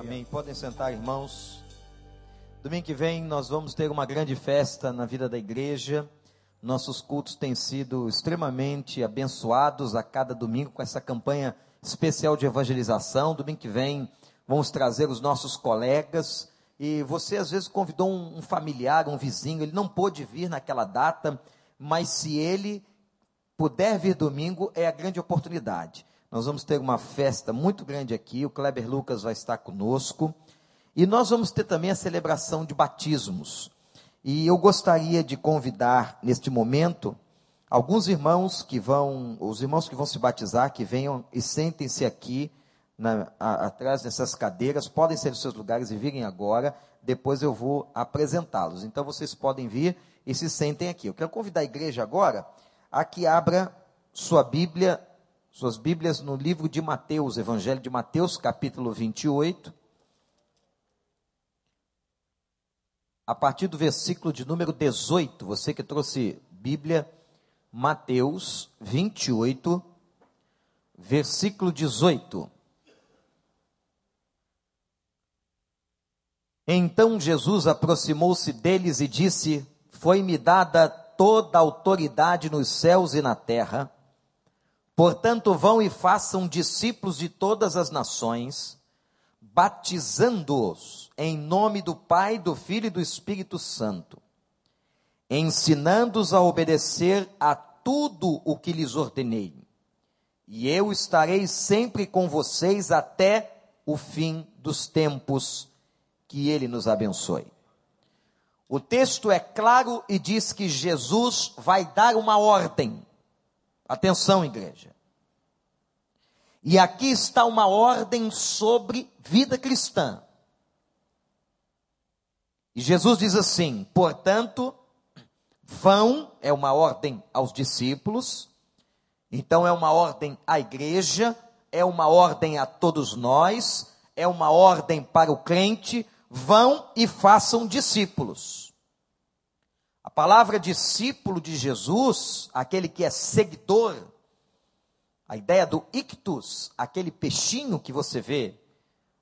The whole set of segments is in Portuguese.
Amém. Podem sentar, irmãos. Domingo que vem nós vamos ter uma grande festa na vida da igreja. Nossos cultos têm sido extremamente abençoados a cada domingo com essa campanha especial de evangelização. Domingo que vem vamos trazer os nossos colegas. E você às vezes convidou um familiar, um vizinho, ele não pôde vir naquela data, mas se ele puder vir domingo, é a grande oportunidade. Nós vamos ter uma festa muito grande aqui, o Kleber Lucas vai estar conosco. E nós vamos ter também a celebração de batismos. E eu gostaria de convidar neste momento alguns irmãos que vão, os irmãos que vão se batizar, que venham e sentem-se aqui na, a, atrás dessas cadeiras, podem ser os seus lugares e virem agora, depois eu vou apresentá-los. Então vocês podem vir e se sentem aqui. Eu quero convidar a igreja agora a que abra sua Bíblia, suas Bíblias no livro de Mateus, Evangelho de Mateus, capítulo 28. A partir do versículo de número 18, você que trouxe Bíblia, Mateus 28, versículo 18. Então Jesus aproximou-se deles e disse: Foi-me dada toda a autoridade nos céus e na terra. Portanto, vão e façam discípulos de todas as nações, batizando-os em nome do Pai, do Filho e do Espírito Santo, ensinando-os a obedecer a tudo o que lhes ordenei. E eu estarei sempre com vocês até o fim dos tempos. Que Ele nos abençoe. O texto é claro e diz que Jesus vai dar uma ordem. Atenção, igreja. E aqui está uma ordem sobre vida cristã. E Jesus diz assim: portanto, vão, é uma ordem aos discípulos, então é uma ordem à igreja, é uma ordem a todos nós, é uma ordem para o crente, vão e façam discípulos. A palavra discípulo de Jesus, aquele que é seguidor, a ideia do ictus, aquele peixinho que você vê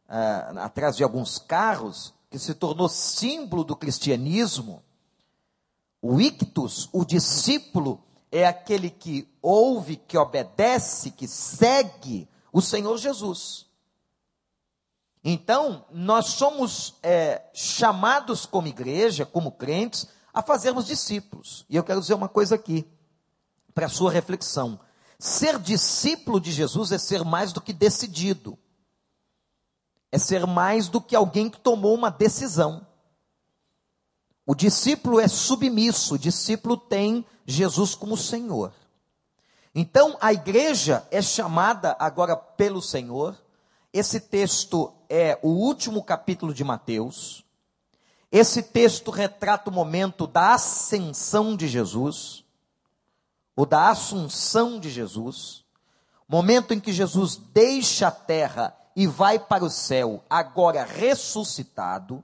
uh, atrás de alguns carros, que se tornou símbolo do cristianismo. O ictus, o discípulo, é aquele que ouve, que obedece, que segue o Senhor Jesus. Então, nós somos é, chamados como igreja, como crentes, a fazermos discípulos. E eu quero dizer uma coisa aqui, para a sua reflexão. Ser discípulo de Jesus é ser mais do que decidido, é ser mais do que alguém que tomou uma decisão. O discípulo é submisso, o discípulo tem Jesus como Senhor. Então, a igreja é chamada agora pelo Senhor esse texto é o último capítulo de Mateus. Esse texto retrata o momento da ascensão de Jesus, ou da assunção de Jesus, momento em que Jesus deixa a terra e vai para o céu, agora ressuscitado.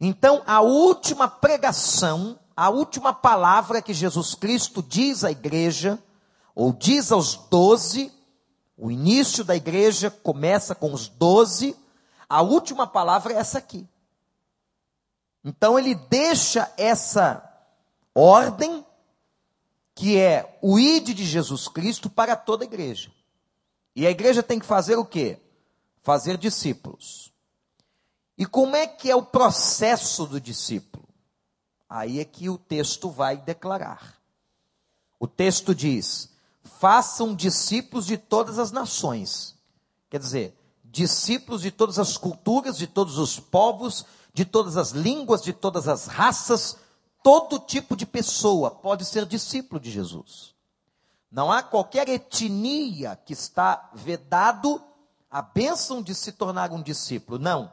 Então, a última pregação, a última palavra que Jesus Cristo diz à igreja, ou diz aos doze, o início da igreja começa com os doze, a última palavra é essa aqui. Então ele deixa essa ordem, que é o ide de Jesus Cristo para toda a igreja. E a igreja tem que fazer o quê? Fazer discípulos. E como é que é o processo do discípulo? Aí é que o texto vai declarar. O texto diz: façam discípulos de todas as nações. Quer dizer, discípulos de todas as culturas, de todos os povos, de todas as línguas, de todas as raças, todo tipo de pessoa pode ser discípulo de Jesus. Não há qualquer etnia que está vedado a bênção de se tornar um discípulo. Não.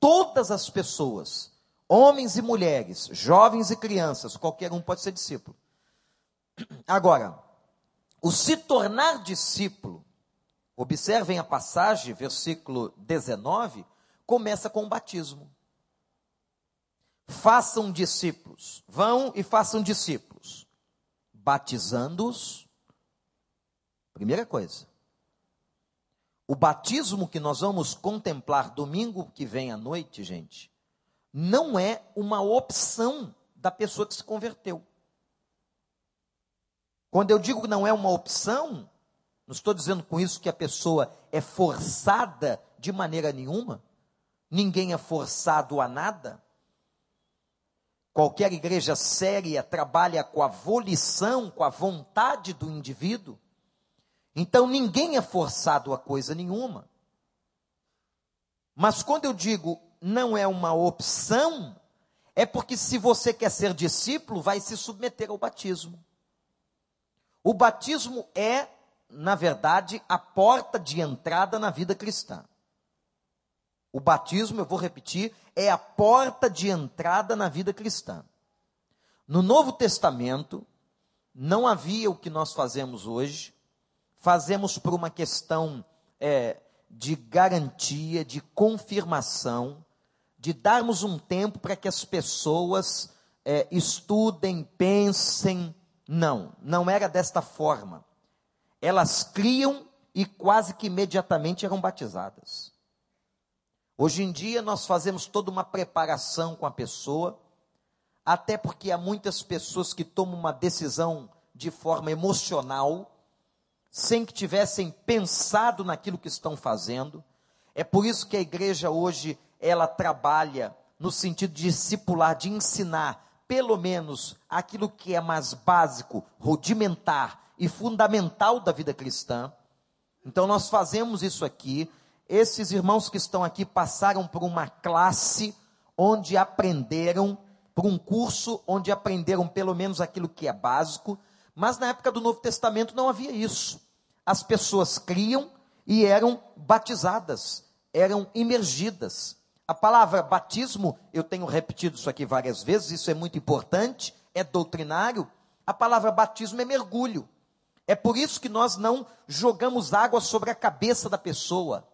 Todas as pessoas, homens e mulheres, jovens e crianças, qualquer um pode ser discípulo. Agora, o se tornar discípulo, observem a passagem, versículo 19, começa com o batismo. Façam discípulos, vão e façam discípulos, batizando-os. Primeira coisa. O batismo que nós vamos contemplar domingo que vem à noite, gente, não é uma opção da pessoa que se converteu. Quando eu digo que não é uma opção, não estou dizendo com isso que a pessoa é forçada de maneira nenhuma. Ninguém é forçado a nada. Qualquer igreja séria trabalha com a volição, com a vontade do indivíduo. Então ninguém é forçado a coisa nenhuma. Mas quando eu digo não é uma opção, é porque se você quer ser discípulo, vai se submeter ao batismo. O batismo é, na verdade, a porta de entrada na vida cristã. O batismo, eu vou repetir, é a porta de entrada na vida cristã. No Novo Testamento, não havia o que nós fazemos hoje, fazemos por uma questão é, de garantia, de confirmação, de darmos um tempo para que as pessoas é, estudem, pensem, não, não era desta forma. Elas criam e quase que imediatamente eram batizadas. Hoje em dia nós fazemos toda uma preparação com a pessoa, até porque há muitas pessoas que tomam uma decisão de forma emocional, sem que tivessem pensado naquilo que estão fazendo. É por isso que a igreja hoje ela trabalha no sentido de discipular, de ensinar pelo menos aquilo que é mais básico, rudimentar e fundamental da vida cristã. Então nós fazemos isso aqui. Esses irmãos que estão aqui passaram por uma classe onde aprenderam, por um curso onde aprenderam pelo menos aquilo que é básico, mas na época do Novo Testamento não havia isso. As pessoas criam e eram batizadas, eram imergidas. A palavra batismo, eu tenho repetido isso aqui várias vezes, isso é muito importante, é doutrinário. A palavra batismo é mergulho. É por isso que nós não jogamos água sobre a cabeça da pessoa.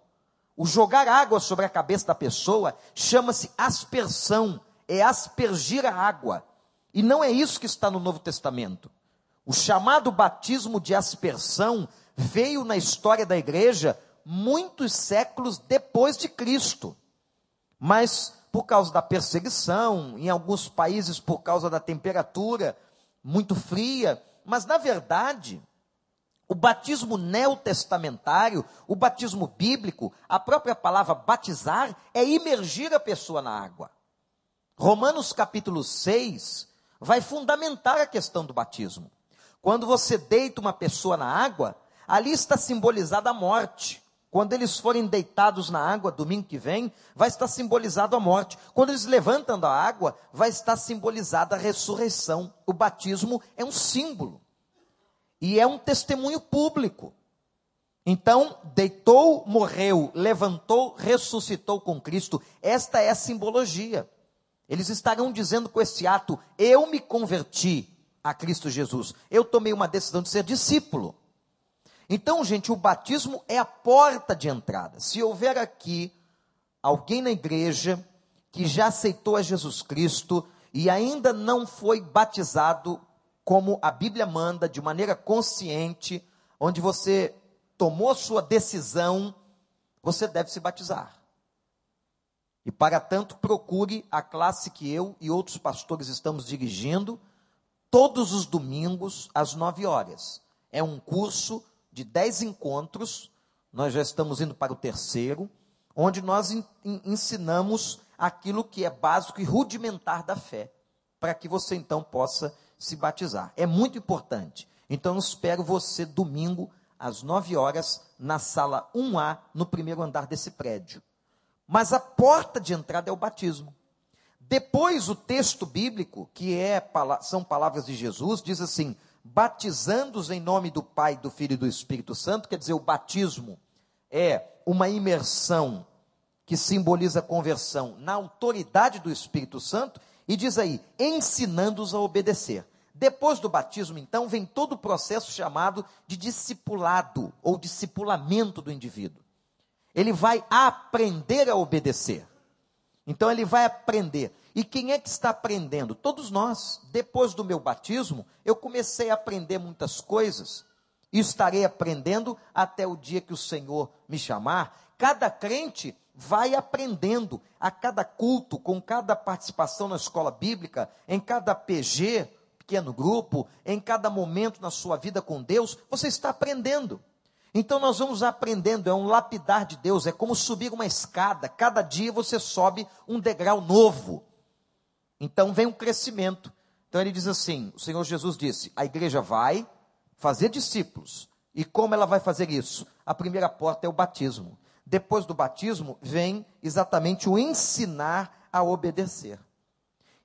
O jogar água sobre a cabeça da pessoa chama-se aspersão, é aspergir a água. E não é isso que está no Novo Testamento. O chamado batismo de aspersão veio na história da igreja muitos séculos depois de Cristo mas por causa da perseguição, em alguns países por causa da temperatura muito fria, mas na verdade, o batismo neotestamentário, o batismo bíblico, a própria palavra batizar é imergir a pessoa na água. Romanos capítulo 6 vai fundamentar a questão do batismo. Quando você deita uma pessoa na água, ali está simbolizada a morte. Quando eles forem deitados na água, domingo que vem, vai estar simbolizado a morte. Quando eles levantam da água, vai estar simbolizada a ressurreição. O batismo é um símbolo. E é um testemunho público. Então, deitou, morreu, levantou, ressuscitou com Cristo. Esta é a simbologia. Eles estarão dizendo com esse ato: Eu me converti a Cristo Jesus. Eu tomei uma decisão de ser discípulo. Então, gente, o batismo é a porta de entrada. Se houver aqui alguém na igreja que já aceitou a Jesus Cristo e ainda não foi batizado como a Bíblia manda, de maneira consciente, onde você tomou sua decisão, você deve se batizar. E para tanto, procure a classe que eu e outros pastores estamos dirigindo todos os domingos às nove horas. É um curso de dez encontros, nós já estamos indo para o terceiro, onde nós ensinamos aquilo que é básico e rudimentar da fé, para que você então possa se batizar. É muito importante. Então eu espero você domingo às nove horas na sala 1A, no primeiro andar desse prédio. Mas a porta de entrada é o batismo. Depois o texto bíblico, que é, são palavras de Jesus, diz assim: batizando-os em nome do Pai, do Filho e do Espírito Santo, quer dizer, o batismo é uma imersão que simboliza a conversão na autoridade do Espírito Santo, e diz aí, ensinando-os a obedecer. Depois do batismo, então, vem todo o processo chamado de discipulado ou discipulamento do indivíduo. Ele vai aprender a obedecer. Então, ele vai aprender. E quem é que está aprendendo? Todos nós. Depois do meu batismo, eu comecei a aprender muitas coisas. e estarei aprendendo até o dia que o Senhor me chamar. Cada crente vai aprendendo a cada culto, com cada participação na escola bíblica, em cada PG, pequeno grupo, em cada momento na sua vida com Deus, você está aprendendo. Então nós vamos aprendendo, é um lapidar de Deus, é como subir uma escada, cada dia você sobe um degrau novo. Então vem um crescimento. Então ele diz assim: o Senhor Jesus disse: a igreja vai fazer discípulos. E como ela vai fazer isso? A primeira porta é o batismo. Depois do batismo vem exatamente o ensinar a obedecer.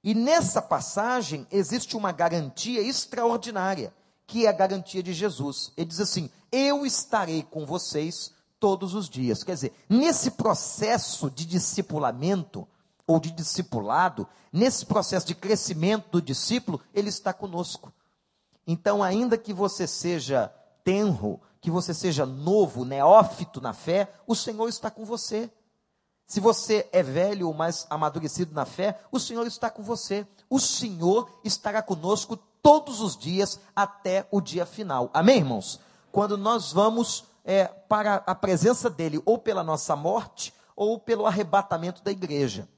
E nessa passagem existe uma garantia extraordinária, que é a garantia de Jesus. Ele diz assim: Eu estarei com vocês todos os dias. Quer dizer, nesse processo de discipulamento, ou de discipulado, nesse processo de crescimento do discípulo, ele está conosco. Então, ainda que você seja tenro, que você seja novo, neófito na fé, o Senhor está com você. Se você é velho ou mais amadurecido na fé, o Senhor está com você. O Senhor estará conosco todos os dias até o dia final. Amém, irmãos? Quando nós vamos é, para a presença dele, ou pela nossa morte, ou pelo arrebatamento da igreja.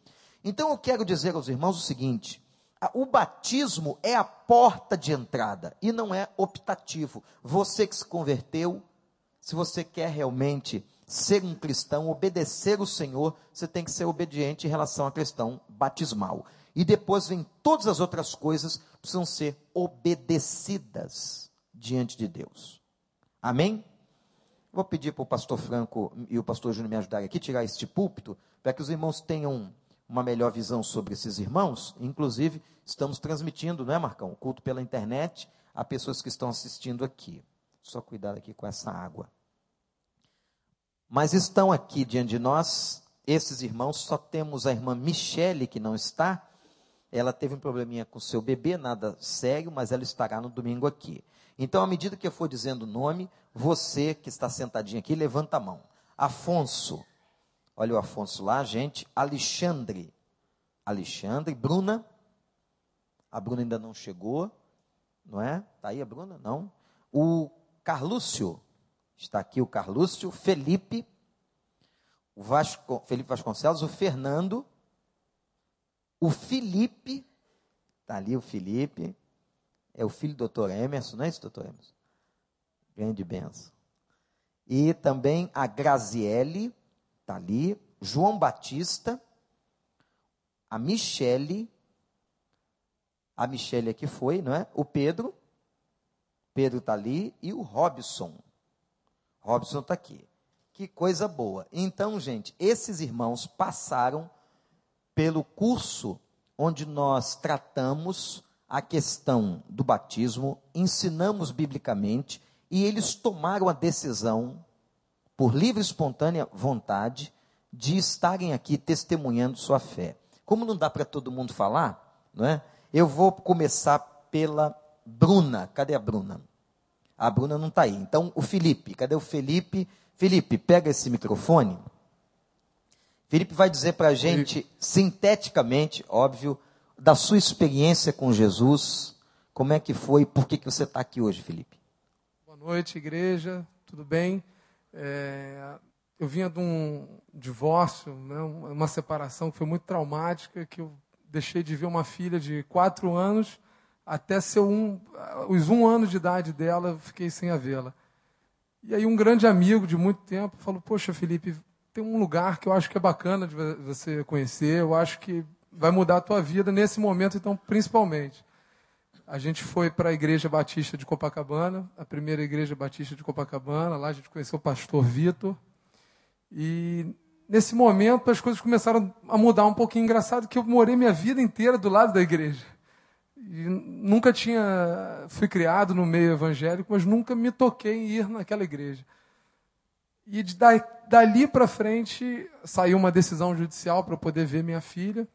Então eu quero dizer aos irmãos o seguinte: o batismo é a porta de entrada e não é optativo. Você que se converteu, se você quer realmente ser um cristão, obedecer o Senhor, você tem que ser obediente em relação à questão batismal. E depois vem todas as outras coisas que precisam ser obedecidas diante de Deus. Amém? Vou pedir para o pastor Franco e o pastor Júnior me ajudarem aqui, tirar este púlpito, para que os irmãos tenham uma melhor visão sobre esses irmãos. Inclusive, estamos transmitindo, não é, Marcão? O culto pela internet a pessoas que estão assistindo aqui. Só cuidar aqui com essa água. Mas estão aqui diante de nós esses irmãos, só temos a irmã Michele que não está. Ela teve um probleminha com seu bebê, nada sério, mas ela estará no domingo aqui. Então, à medida que eu for dizendo o nome, você que está sentadinho aqui, levanta a mão. Afonso, Olha o Afonso lá, gente. Alexandre. Alexandre. Bruna. A Bruna ainda não chegou. Não é? Está aí a Bruna? Não. O Carlúcio. Está aqui o Carlúcio. Felipe. O Vasco, Felipe Vasconcelos. O Fernando. O Felipe. Está ali o Felipe. É o filho do doutor Emerson, não é isso, doutor Emerson? Grande benção. E também a Graziele está ali, João Batista, a Michele, a Michele aqui foi, não é? O Pedro, Pedro está ali, e o Robson. Robson está aqui. Que coisa boa. Então, gente, esses irmãos passaram pelo curso onde nós tratamos a questão do batismo, ensinamos biblicamente e eles tomaram a decisão por livre e espontânea vontade, de estarem aqui testemunhando sua fé. Como não dá para todo mundo falar, não é? Eu vou começar pela Bruna. Cadê a Bruna? A Bruna não está aí. Então, o Felipe. Cadê o Felipe? Felipe, pega esse microfone. Felipe vai dizer para a gente, sinteticamente, óbvio, da sua experiência com Jesus. Como é que foi? Por que, que você está aqui hoje, Felipe? Boa noite, igreja. Tudo bem? É, eu vinha de um divórcio, né, uma separação que foi muito traumática, que eu deixei de ver uma filha de quatro anos até ser um, os um ano de idade dela, eu fiquei sem a vê-la. E aí um grande amigo de muito tempo falou, poxa Felipe, tem um lugar que eu acho que é bacana de você conhecer, eu acho que vai mudar a tua vida nesse momento, então, principalmente. A gente foi para a Igreja Batista de Copacabana, a primeira Igreja Batista de Copacabana. Lá a gente conheceu o pastor Vitor. E nesse momento as coisas começaram a mudar um pouquinho. Engraçado que eu morei minha vida inteira do lado da igreja. E nunca tinha. Fui criado no meio evangélico, mas nunca me toquei em ir naquela igreja. E de, dali para frente saiu uma decisão judicial para poder ver minha filha.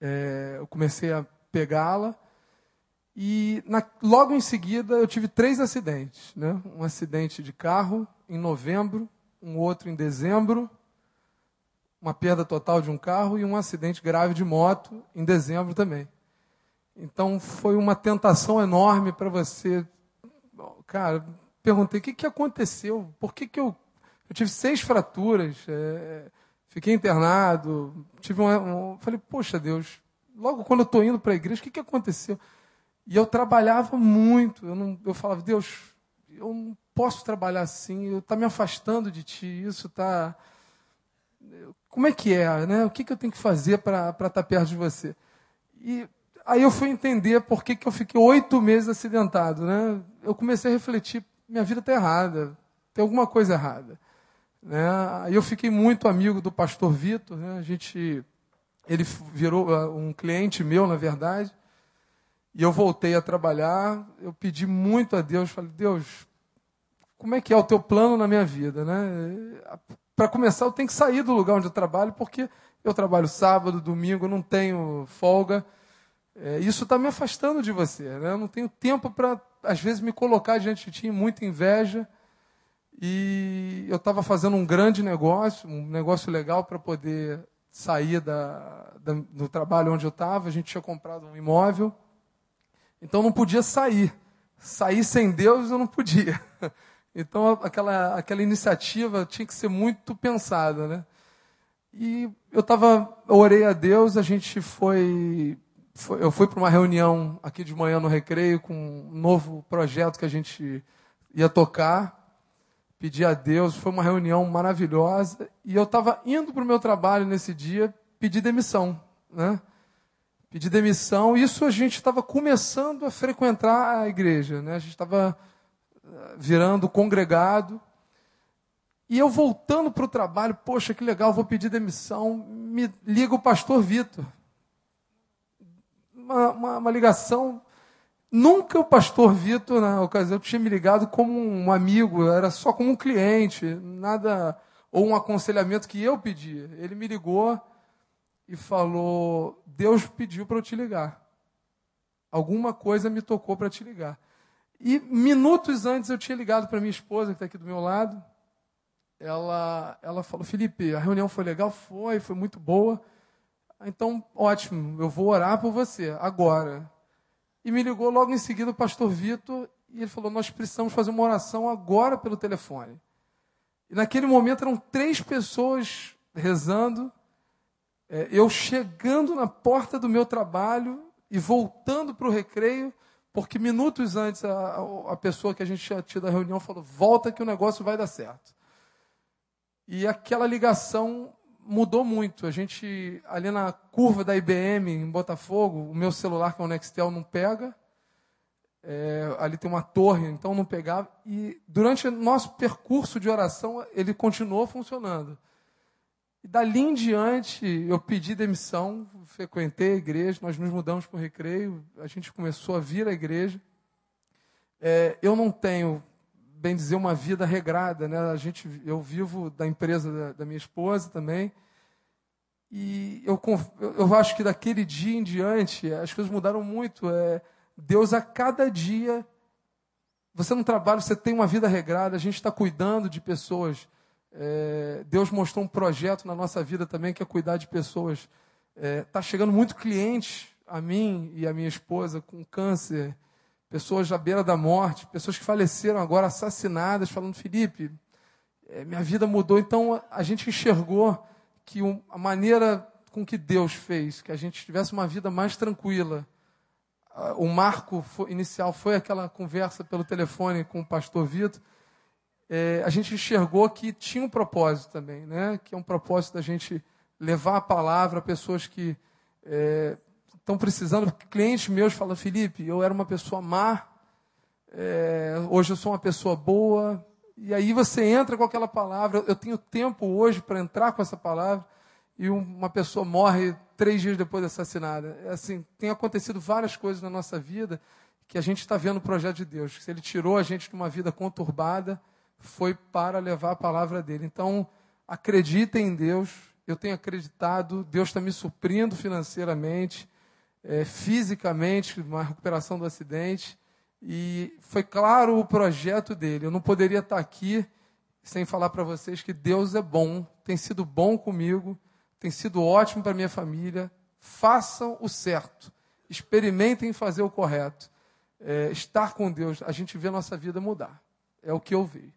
É, eu comecei a pegá-la. E na, logo em seguida eu tive três acidentes. Né? Um acidente de carro em novembro, um outro em dezembro, uma perda total de um carro e um acidente grave de moto em dezembro também. Então foi uma tentação enorme para você. Cara, perguntei o que, que aconteceu, por que, que eu. Eu tive seis fraturas, é, fiquei internado, tive um, um. Falei, poxa Deus, logo quando eu estou indo para a igreja, o que, que aconteceu? E eu trabalhava muito, eu, não, eu falava, Deus, eu não posso trabalhar assim, está me afastando de ti, isso está. Como é que é? Né? O que, que eu tenho que fazer para estar tá perto de você? E aí eu fui entender por que, que eu fiquei oito meses acidentado. Né? Eu comecei a refletir, minha vida está errada, tem alguma coisa errada. Né? Aí eu fiquei muito amigo do pastor Vitor, né? a gente, ele virou uh, um cliente meu, na verdade, e eu voltei a trabalhar, eu pedi muito a Deus, falei, Deus, como é que é o teu plano na minha vida? Né? Para começar, eu tenho que sair do lugar onde eu trabalho, porque eu trabalho sábado, domingo, não tenho folga, é, isso está me afastando de você. Né? Eu não tenho tempo para, às vezes, me colocar diante de ti, muita inveja. E eu estava fazendo um grande negócio, um negócio legal para poder sair da, da, do trabalho onde eu estava. A gente tinha comprado um imóvel, então não podia sair. Sair sem Deus eu não podia. Então aquela, aquela iniciativa tinha que ser muito pensada, né? E eu estava, orei a Deus, a gente foi foi, eu fui para uma reunião aqui de manhã no Recreio com um novo projeto que a gente ia tocar. Pedi a Deus, foi uma reunião maravilhosa. E eu estava indo para o meu trabalho nesse dia, pedi demissão. Né? Pedi demissão, isso a gente estava começando a frequentar a igreja. Né? A gente estava eh, virando congregado. E eu voltando para o trabalho, poxa, que legal, vou pedir demissão. Me liga o pastor Vitor uma, uma, uma ligação. Nunca o pastor Vitor, na ocasião, tinha me ligado como um amigo, era só como um cliente, nada, ou um aconselhamento que eu pedia. Ele me ligou e falou: Deus pediu para eu te ligar. Alguma coisa me tocou para te ligar. E minutos antes eu tinha ligado para minha esposa, que está aqui do meu lado. Ela, ela falou: Felipe, a reunião foi legal? Foi, foi muito boa. Então, ótimo, eu vou orar por você agora. E me ligou logo em seguida o pastor Vitor e ele falou: Nós precisamos fazer uma oração agora pelo telefone. E naquele momento eram três pessoas rezando, é, eu chegando na porta do meu trabalho e voltando para o recreio, porque minutos antes a, a pessoa que a gente tinha tido a reunião falou: Volta que o negócio vai dar certo. E aquela ligação mudou muito. A gente, ali na curva da IBM, em Botafogo, o meu celular, que é o Nextel, não pega. É, ali tem uma torre, então não pegava. E durante nosso percurso de oração, ele continuou funcionando. E dali em diante, eu pedi demissão, frequentei a igreja, nós nos mudamos para o recreio, a gente começou a vir à igreja. É, eu não tenho, bem dizer, uma vida regrada, né? A gente, eu vivo da empresa da, da minha esposa também. E eu, eu acho que daquele dia em diante, as coisas mudaram muito. É, Deus, a cada dia, você não trabalha, você tem uma vida regrada, a gente está cuidando de pessoas. É, Deus mostrou um projeto na nossa vida também, que é cuidar de pessoas. Está é, tá chegando muito cliente a mim e a minha esposa com câncer, pessoas à beira da morte, pessoas que faleceram agora assassinadas, falando, Felipe, é, minha vida mudou. Então a gente enxergou que a maneira com que Deus fez, que a gente tivesse uma vida mais tranquila. O marco inicial foi aquela conversa pelo telefone com o pastor Vitor. É, a gente enxergou que tinha um propósito também, né? que é um propósito da gente levar a palavra a pessoas que é, estão precisando. Clientes meus falam, Felipe, eu era uma pessoa má, é, hoje eu sou uma pessoa boa, e aí você entra com aquela palavra. Eu tenho tempo hoje para entrar com essa palavra. E uma pessoa morre três dias depois de assassinada. É assim, tem acontecido várias coisas na nossa vida que a gente está vendo o projeto de Deus. Se Ele tirou a gente de uma vida conturbada, foi para levar a palavra dele. Então, acreditem em Deus. Eu tenho acreditado. Deus está me suprindo financeiramente, é, fisicamente, uma recuperação do acidente. E foi claro o projeto dele. Eu não poderia estar aqui sem falar para vocês que Deus é bom, tem sido bom comigo, tem sido ótimo para minha família. Façam o certo, experimentem fazer o correto. É, estar com Deus, a gente vê a nossa vida mudar. é o que eu vi.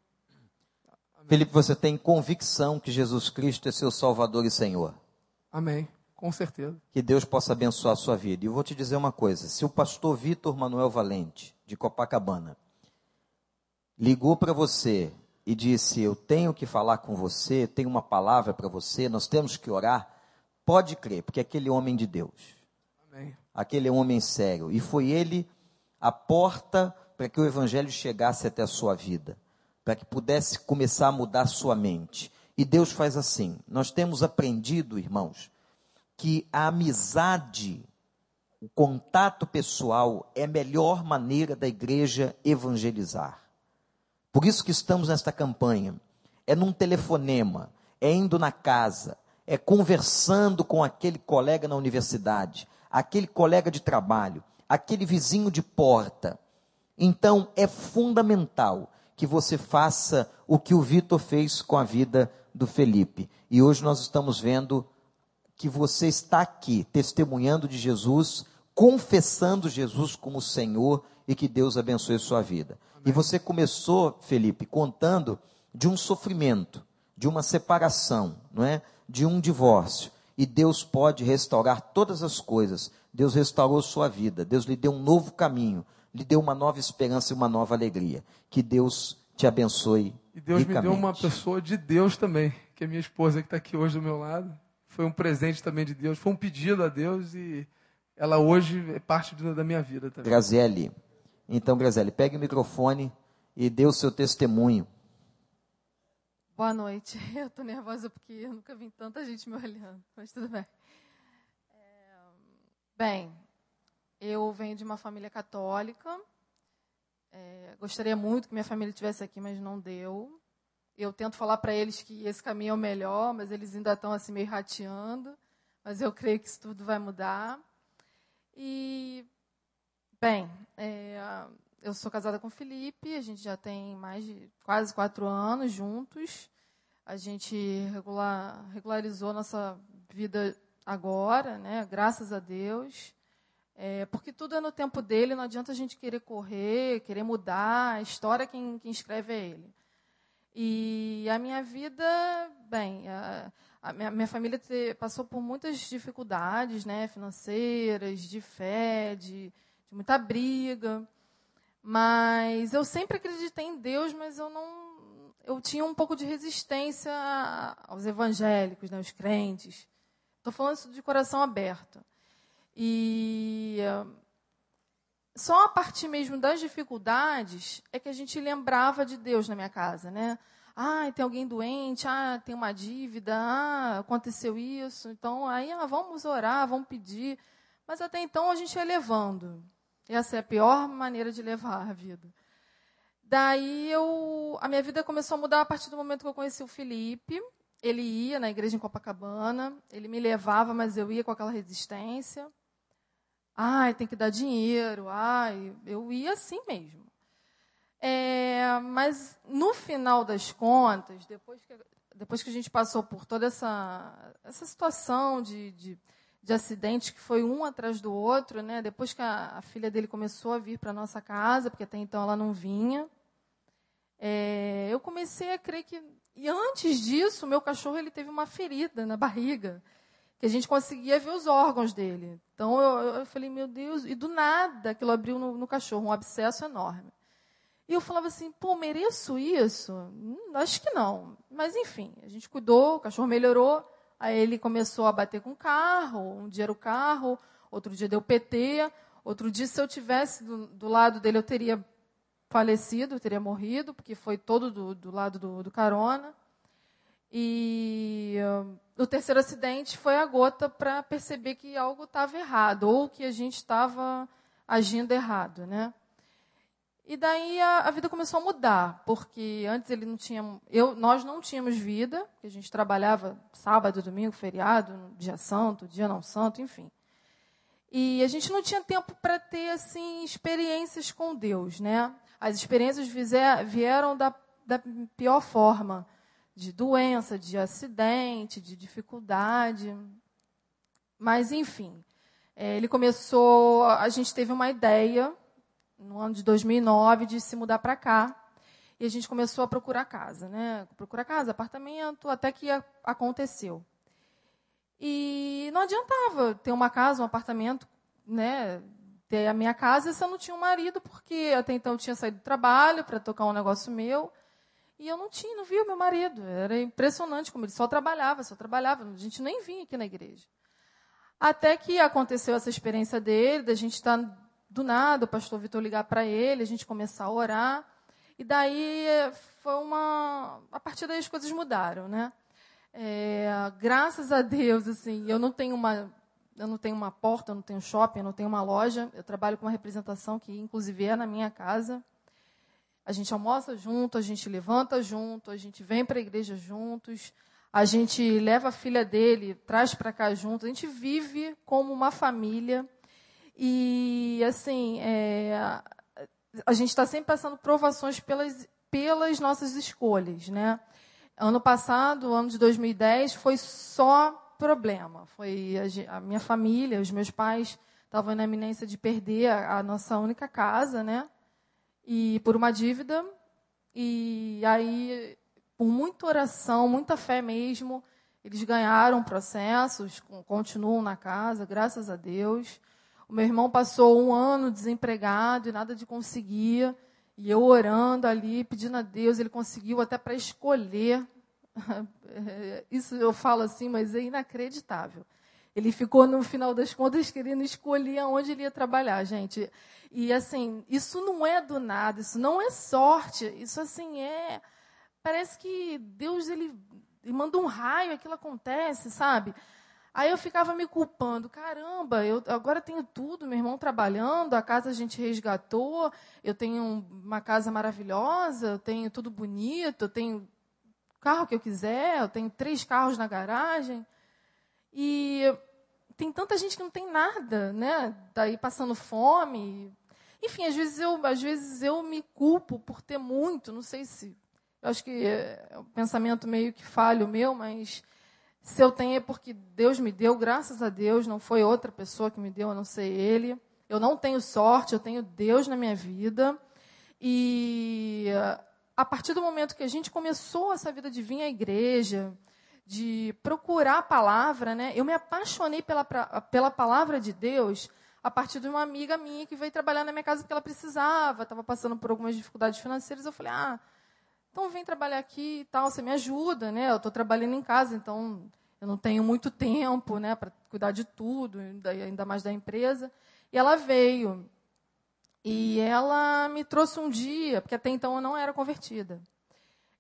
Felipe, você tem convicção que Jesus Cristo é seu Salvador e Senhor? Amém. Com certeza. Que Deus possa abençoar a sua vida. E eu vou te dizer uma coisa: se o pastor Vitor Manuel Valente, de Copacabana, ligou para você e disse: Eu tenho que falar com você, tenho uma palavra para você, nós temos que orar, pode crer, porque é aquele homem de Deus. Amém. Aquele é um homem sério. E foi ele a porta para que o evangelho chegasse até a sua vida, para que pudesse começar a mudar a sua mente. E Deus faz assim. Nós temos aprendido, irmãos, que a amizade, o contato pessoal é a melhor maneira da igreja evangelizar. Por isso que estamos nesta campanha. É num telefonema, é indo na casa, é conversando com aquele colega na universidade, aquele colega de trabalho, aquele vizinho de porta. Então é fundamental que você faça o que o Vitor fez com a vida do Felipe. E hoje nós estamos vendo que você está aqui testemunhando de Jesus, confessando Jesus como Senhor e que Deus abençoe sua vida. Amém. E você começou, Felipe, contando de um sofrimento, de uma separação, não é? De um divórcio. E Deus pode restaurar todas as coisas. Deus restaurou sua vida. Deus lhe deu um novo caminho, lhe deu uma nova esperança e uma nova alegria. Que Deus te abençoe. E Deus ricamente. me deu uma pessoa de Deus também, que é minha esposa que está aqui hoje do meu lado. Foi um presente também de Deus, foi um pedido a Deus e ela hoje é parte da minha vida também. Graziele. Então, Graziele, pegue o microfone e dê o seu testemunho. Boa noite. Eu estou nervosa porque eu nunca vi tanta gente me olhando, mas tudo bem. É, bem, eu venho de uma família católica. É, gostaria muito que minha família estivesse aqui, mas não deu. Eu tento falar para eles que esse caminho é o melhor, mas eles ainda estão assim meio rateando. Mas eu creio que isso tudo vai mudar. E Bem, é, eu sou casada com o Felipe, a gente já tem mais de quase quatro anos juntos. A gente regular, regularizou nossa vida agora, né? Graças a Deus. É, porque tudo é no tempo dele, não adianta a gente querer correr, querer mudar. A história quem, quem escreve é ele. E a minha vida, bem, a, a minha, minha, família te, passou por muitas dificuldades, né? Financeiras, de fé, de de muita briga. Mas eu sempre acreditei em Deus, mas eu não. Eu tinha um pouco de resistência aos evangélicos, né, aos crentes. Estou falando isso de coração aberto. E só a partir mesmo das dificuldades é que a gente lembrava de Deus na minha casa, né? Ah, tem alguém doente, ah, tem uma dívida, ah, aconteceu isso. Então, aí, ah, vamos orar, vamos pedir. Mas até então a gente ia levando. Essa é a pior maneira de levar a vida. Daí eu, a minha vida começou a mudar a partir do momento que eu conheci o Felipe. Ele ia na igreja em Copacabana, ele me levava, mas eu ia com aquela resistência. Ai, tem que dar dinheiro. Ai, eu ia assim mesmo. É, mas no final das contas, depois que, depois que a gente passou por toda essa, essa situação de, de de acidentes que foi um atrás do outro, né? Depois que a, a filha dele começou a vir para nossa casa, porque até então ela não vinha, é, eu comecei a crer que e antes disso, meu cachorro ele teve uma ferida na barriga, que a gente conseguia ver os órgãos dele. Então eu, eu falei, meu Deus, e do nada aquilo abriu no, no cachorro, um abscesso enorme. E eu falava assim, pô, mereço isso? Hum, acho que não. Mas enfim, a gente cuidou, o cachorro melhorou. Aí ele começou a bater com o carro, um dia era o carro, outro dia deu PT, outro dia, se eu tivesse do, do lado dele, eu teria falecido, eu teria morrido, porque foi todo do, do lado do, do, carona. E o terceiro acidente foi a gota para perceber que algo estava errado, ou que a gente estava agindo errado, né? E daí a, a, vida começou a mudar, porque antes ele não tinha, eu, nós não tínhamos vida, a gente trabalhava sábado, domingo, feriado, dia santo, dia não santo, enfim. E a gente não tinha tempo para ter assim experiências com Deus, né? As experiências vieram da, da pior forma, de doença, de acidente, de dificuldade. Mas enfim, é, ele começou, a gente teve uma ideia no ano de 2009 de se mudar para cá. E a gente começou a procurar casa, né? Procurar casa, apartamento, até que aconteceu. E não adiantava ter uma casa, um apartamento, né? Ter a minha casa se eu não tinha um marido, porque até então eu tinha saído do trabalho para tocar um negócio meu. E eu não tinha, não via o meu marido. Era impressionante como ele só trabalhava, só trabalhava. A gente nem vinha aqui na igreja. Até que aconteceu essa experiência dele, da gente estar tá do nada, o pastor Vitor ligar para ele, a gente começar a orar. E daí foi uma. A partir daí as coisas mudaram, né? É, graças a Deus, assim, eu não tenho uma. Eu não tenho uma porta, eu não tenho shopping, eu não tenho uma loja. Eu trabalho com uma representação que, inclusive, é na minha casa. A gente almoça junto, a gente levanta junto, a gente vem para a igreja juntos, a gente leva a filha dele, traz para cá junto, a gente vive como uma família. E, assim, é, a gente está sempre passando provações pelas, pelas nossas escolhas, né? Ano passado, ano de 2010, foi só problema. Foi a, a minha família, os meus pais estavam na iminência de perder a, a nossa única casa, né? E por uma dívida. E aí, por muita oração, muita fé mesmo, eles ganharam processos, continuam na casa, graças a Deus. O meu irmão passou um ano desempregado e nada de conseguir. E eu orando ali, pedindo a Deus, ele conseguiu até para escolher. Isso eu falo assim, mas é inacreditável. Ele ficou, no final das contas, querendo escolher aonde ele ia trabalhar, gente. E, assim, isso não é do nada, isso não é sorte. Isso, assim, é... Parece que Deus, ele, ele manda um raio, aquilo acontece, sabe? Aí eu ficava me culpando. Caramba, eu agora tenho tudo, meu irmão trabalhando, a casa a gente resgatou, eu tenho uma casa maravilhosa, eu tenho tudo bonito, eu tenho carro que eu quiser, eu tenho três carros na garagem. E tem tanta gente que não tem nada, né? Daí passando fome. Enfim, às vezes eu, às vezes eu me culpo por ter muito, não sei se. Eu acho que é um pensamento meio que falho meu, mas se eu tenho é porque Deus me deu, graças a Deus, não foi outra pessoa que me deu, a não ser Ele. Eu não tenho sorte, eu tenho Deus na minha vida. E a partir do momento que a gente começou essa vida de vir à igreja, de procurar a palavra, né? Eu me apaixonei pela, pela palavra de Deus a partir de uma amiga minha que veio trabalhar na minha casa porque ela precisava, estava passando por algumas dificuldades financeiras. Eu falei, ah, então vem trabalhar aqui e tal, você me ajuda, né? Eu estou trabalhando em casa, então eu não tenho muito tempo, né, para cuidar de tudo, ainda mais da empresa. E ela veio. E ela me trouxe um dia, porque até então eu não era convertida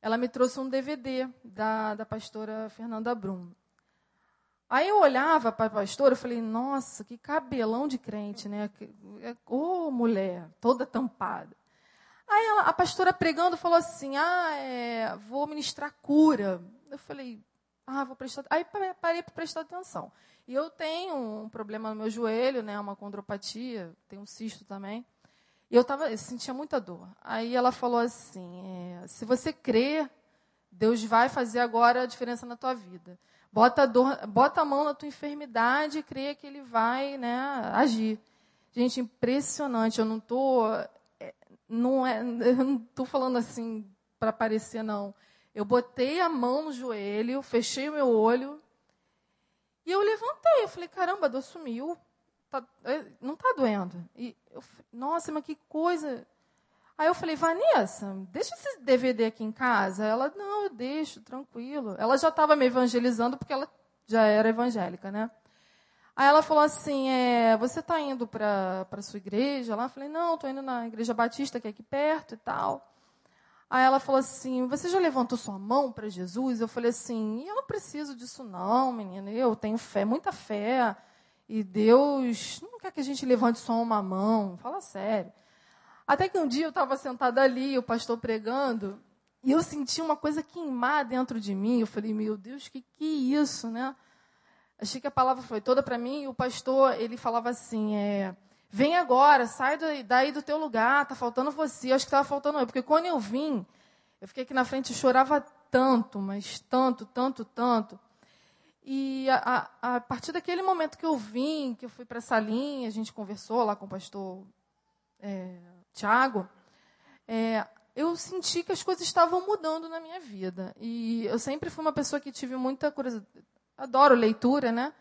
ela me trouxe um DVD da, da pastora Fernanda Brum. Aí eu olhava para a pastora e falei, nossa, que cabelão de crente, né? Ô, oh, mulher, toda tampada. Aí ela, a pastora pregando falou assim, ah, é, vou ministrar cura. Eu falei, ah, vou prestar... Aí parei para prestar atenção. E eu tenho um problema no meu joelho, né? Uma condropatia, tenho um cisto também. E eu, tava, eu sentia muita dor. Aí ela falou assim: é, se você crê, Deus vai fazer agora a diferença na tua vida. Bota a, dor, bota a mão na tua enfermidade e crê que Ele vai né, agir. Gente, impressionante. Eu não estou. É, não é, eu não estou falando assim para parecer, não. Eu botei a mão no joelho, fechei o meu olho e eu levantei. Eu falei: caramba, a dor sumiu tá, é, não está doendo. E eu, nossa, mas que coisa. Aí eu falei, Vanessa, deixa esse DVD aqui em casa. Ela, não, eu deixo, tranquilo. Ela já estava me evangelizando porque ela já era evangélica, né? Aí ela falou assim, é, você está indo para a sua igreja? Lá eu falei, não, estou indo na igreja batista que é aqui perto e tal. Aí ela falou assim, você já levantou sua mão para Jesus? Eu falei assim, eu não preciso disso não, menina. Eu tenho fé, muita fé. E Deus não quer que a gente levante só uma mão, fala sério. Até que um dia eu estava sentada ali, o pastor pregando, e eu senti uma coisa queimar dentro de mim. Eu falei, meu Deus, que que é isso, né? Achei que a palavra foi toda para mim. E o pastor, ele falava assim, é, vem agora, sai daí do teu lugar, tá faltando você. Eu acho que estava faltando eu, porque quando eu vim, eu fiquei aqui na frente e chorava tanto, mas tanto, tanto, tanto. E a, a, a, partir daquele momento que eu vim, que eu fui para essa linha, a gente conversou lá com o pastor é, Tiago, é, eu senti que as coisas estavam mudando na minha vida. E eu sempre fui uma pessoa que tive muita curiosidade. Adoro leitura, né?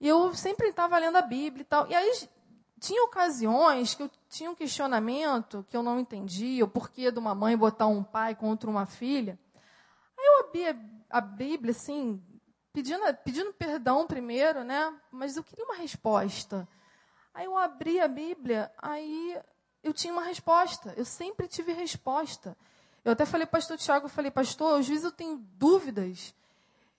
E eu sempre estava lendo a Bíblia e tal. E aí tinha ocasiões que eu tinha um questionamento que eu não entendia, o porquê de uma mãe botar um pai contra uma filha. Aí eu abri a Bíblia, assim, pedindo, pedindo perdão primeiro, né? Mas eu queria uma resposta. Aí eu abri a Bíblia, aí eu tinha uma resposta. Eu sempre tive resposta. Eu até falei pastor Tiago, eu falei, pastor, às vezes eu tenho dúvidas.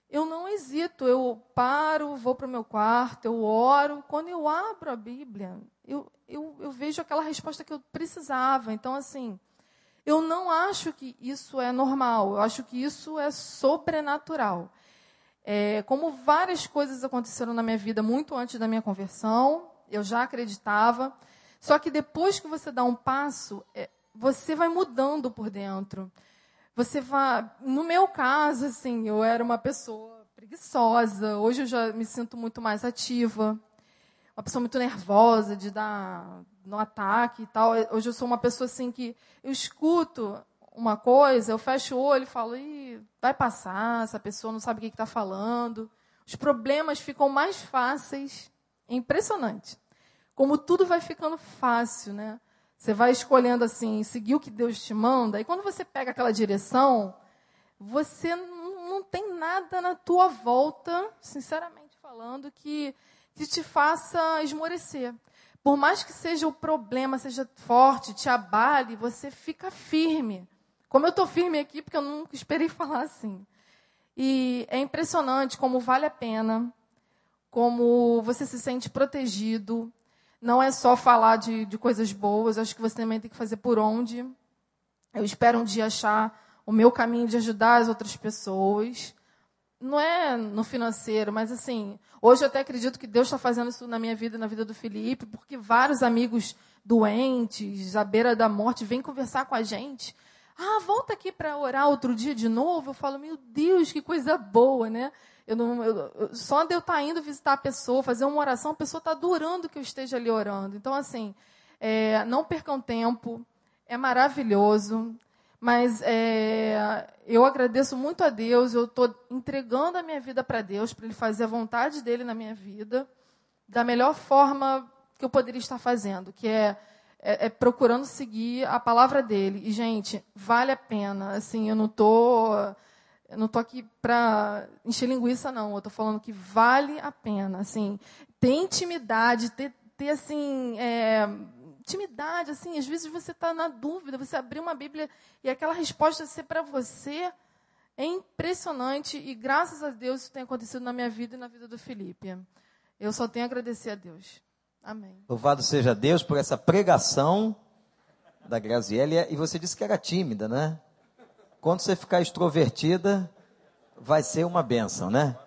Eu não hesito, eu paro, vou para o meu quarto, eu oro. Quando eu abro a Bíblia, eu, eu, eu vejo aquela resposta que eu precisava. Então, assim, eu não acho que isso é normal, eu acho que isso é sobrenatural. É, como várias coisas aconteceram na minha vida muito antes da minha conversão, eu já acreditava. Só que depois que você dá um passo, é, você vai mudando por dentro. Você vai. No meu caso, assim, eu era uma pessoa preguiçosa. Hoje eu já me sinto muito mais ativa. Uma pessoa muito nervosa de dar no ataque e tal. Hoje eu sou uma pessoa assim que eu escuto uma coisa, eu fecho o olho e falo, Ih, vai passar, essa pessoa não sabe o que está falando. Os problemas ficam mais fáceis. É impressionante como tudo vai ficando fácil, né? Você vai escolhendo assim, seguir o que Deus te manda, e quando você pega aquela direção, você não tem nada na tua volta, sinceramente falando, que, que te faça esmorecer. Por mais que seja o problema, seja forte, te abale, você fica firme. Como eu estou firme aqui, porque eu nunca esperei falar assim. E é impressionante como vale a pena, como você se sente protegido, não é só falar de, de coisas boas, acho que você também tem que fazer por onde. Eu espero um dia achar o meu caminho de ajudar as outras pessoas. Não é no financeiro, mas assim, hoje eu até acredito que Deus está fazendo isso na minha vida na vida do Felipe, porque vários amigos doentes, à beira da morte, vêm conversar com a gente. Ah, volta aqui para orar outro dia de novo. Eu falo, meu Deus, que coisa boa, né? Eu não, eu, só de eu estar tá indo visitar a pessoa, fazer uma oração, a pessoa está adorando que eu esteja ali orando. Então, assim, é, não percam tempo, é maravilhoso. Mas é, eu agradeço muito a Deus, eu estou entregando a minha vida para Deus, para Ele fazer a vontade dele na minha vida, da melhor forma que eu poderia estar fazendo, que é, é, é procurando seguir a palavra dele. E, gente, vale a pena. Assim, eu não. Tô eu não estou aqui para encher linguiça, não. Eu estou falando que vale a pena. Assim, ter intimidade, ter, ter assim, é, intimidade, assim, às vezes você está na dúvida, você abrir uma Bíblia e aquela resposta ser para você é impressionante e graças a Deus isso tem acontecido na minha vida e na vida do Felipe. Eu só tenho a agradecer a Deus. Amém. Louvado seja Deus por essa pregação da Graziella. E você disse que era tímida, né? Quando você ficar extrovertida, vai ser uma benção, né?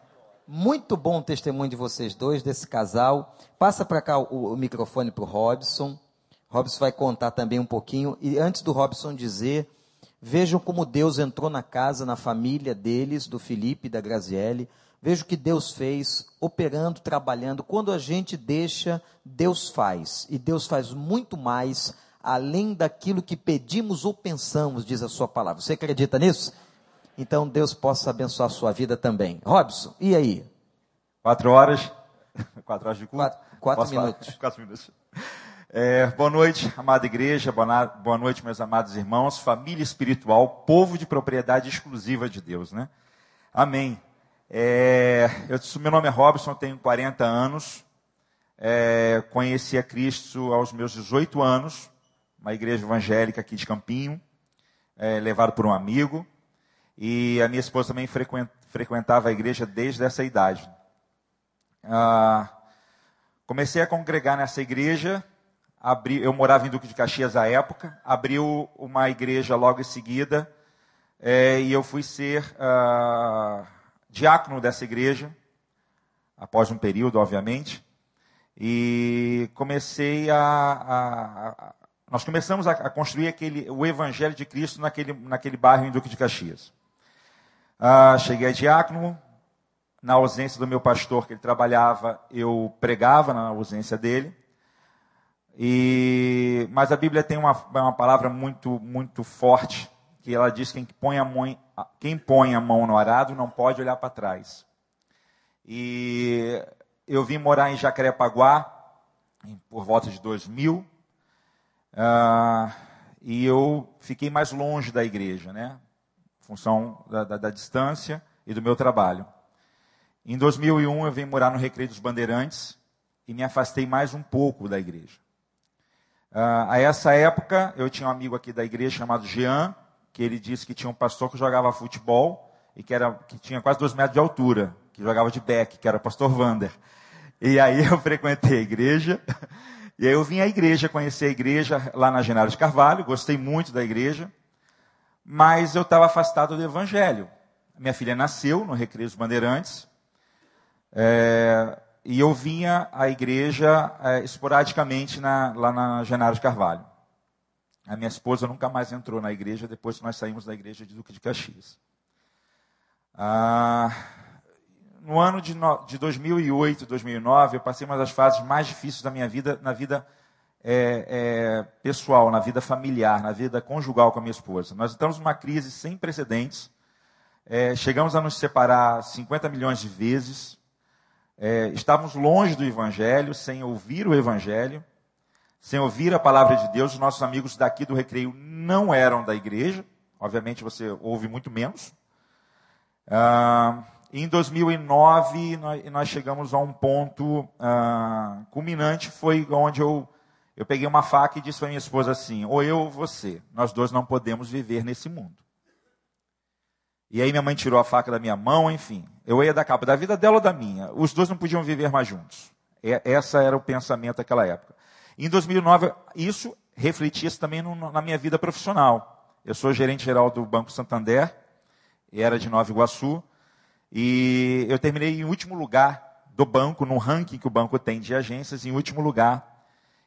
Muito bom o testemunho de vocês dois, desse casal. Passa para cá o, o microfone para o Robson. Robson vai contar também um pouquinho. E antes do Robson dizer, vejam como Deus entrou na casa, na família deles, do Felipe e da Graziele. Veja o que Deus fez, operando, trabalhando. Quando a gente deixa, Deus faz. E Deus faz muito mais além daquilo que pedimos ou pensamos, diz a sua palavra. Você acredita nisso? Então Deus possa abençoar a sua vida também. Robson, e aí? Quatro horas. Quatro horas de culto. Quatro, quatro minutos. Quatro minutos. É, boa noite, amada igreja, boa noite, meus amados irmãos, família espiritual, povo de propriedade exclusiva de Deus, né? Amém. É, eu, meu nome é Robson, tenho 40 anos, é, conheci a Cristo aos meus 18 anos, uma igreja evangélica aqui de Campinho, é, levado por um amigo. E a minha esposa também frequentava a igreja desde essa idade. Ah, comecei a congregar nessa igreja. Abri, eu morava em Duque de Caxias à época. Abriu uma igreja logo em seguida. É, e eu fui ser ah, diácono dessa igreja, após um período, obviamente. E comecei a, a, nós começamos a, a, construir aquele, o Evangelho de Cristo naquele, naquele bairro em Duque de Caxias. Ah, cheguei a diácono, na ausência do meu pastor, que ele trabalhava, eu pregava na ausência dele. E, mas a Bíblia tem uma, uma palavra muito, muito forte, que ela diz que quem põe, a mão, quem põe a mão no arado não pode olhar para trás. E eu vim morar em Jacarepaguá por volta de 2000. Uh, ah, e eu fiquei mais longe da igreja, né? Função da, da, da distância e do meu trabalho. Em 2001 eu vim morar no Recreio dos Bandeirantes e me afastei mais um pouco da igreja. Uh, a essa época, eu tinha um amigo aqui da igreja chamado Jean, que ele disse que tinha um pastor que jogava futebol e que, era, que tinha quase dois metros de altura, que jogava de back, que era o pastor Vander. E aí eu frequentei a igreja, e aí eu vim à igreja, conheci a igreja lá na Genaro de Carvalho, gostei muito da igreja, mas eu estava afastado do evangelho. Minha filha nasceu no Recreio dos Bandeirantes, é, e eu vinha à igreja é, esporadicamente na, lá na Genaro de Carvalho. A minha esposa nunca mais entrou na igreja depois que nós saímos da igreja de Duque de Caxias. Ah, no ano de, no, de 2008, 2009, eu passei uma das fases mais difíceis da minha vida, na vida é, é, pessoal, na vida familiar, na vida conjugal com a minha esposa. Nós estamos numa crise sem precedentes. É, chegamos a nos separar 50 milhões de vezes é, estávamos longe do Evangelho, sem ouvir o Evangelho, sem ouvir a palavra de Deus. Os nossos amigos daqui do Recreio não eram da igreja, obviamente você ouve muito menos. Ah, em 2009, nós, chegamos a um ponto ah, culminante, foi onde eu, eu peguei uma faca e disse para minha esposa assim, ou eu ou você, nós dois não podemos viver nesse mundo. E aí minha mãe tirou a faca da minha mão, enfim. Eu ia dar cabo da vida dela ou da minha. Os dois não podiam viver mais juntos. É, essa era o pensamento daquela época. Em 2009, isso refletia-se também no, na minha vida profissional. Eu sou gerente geral do Banco Santander, era de Nova Iguaçu, e eu terminei em último lugar do banco, no ranking que o banco tem de agências, em último lugar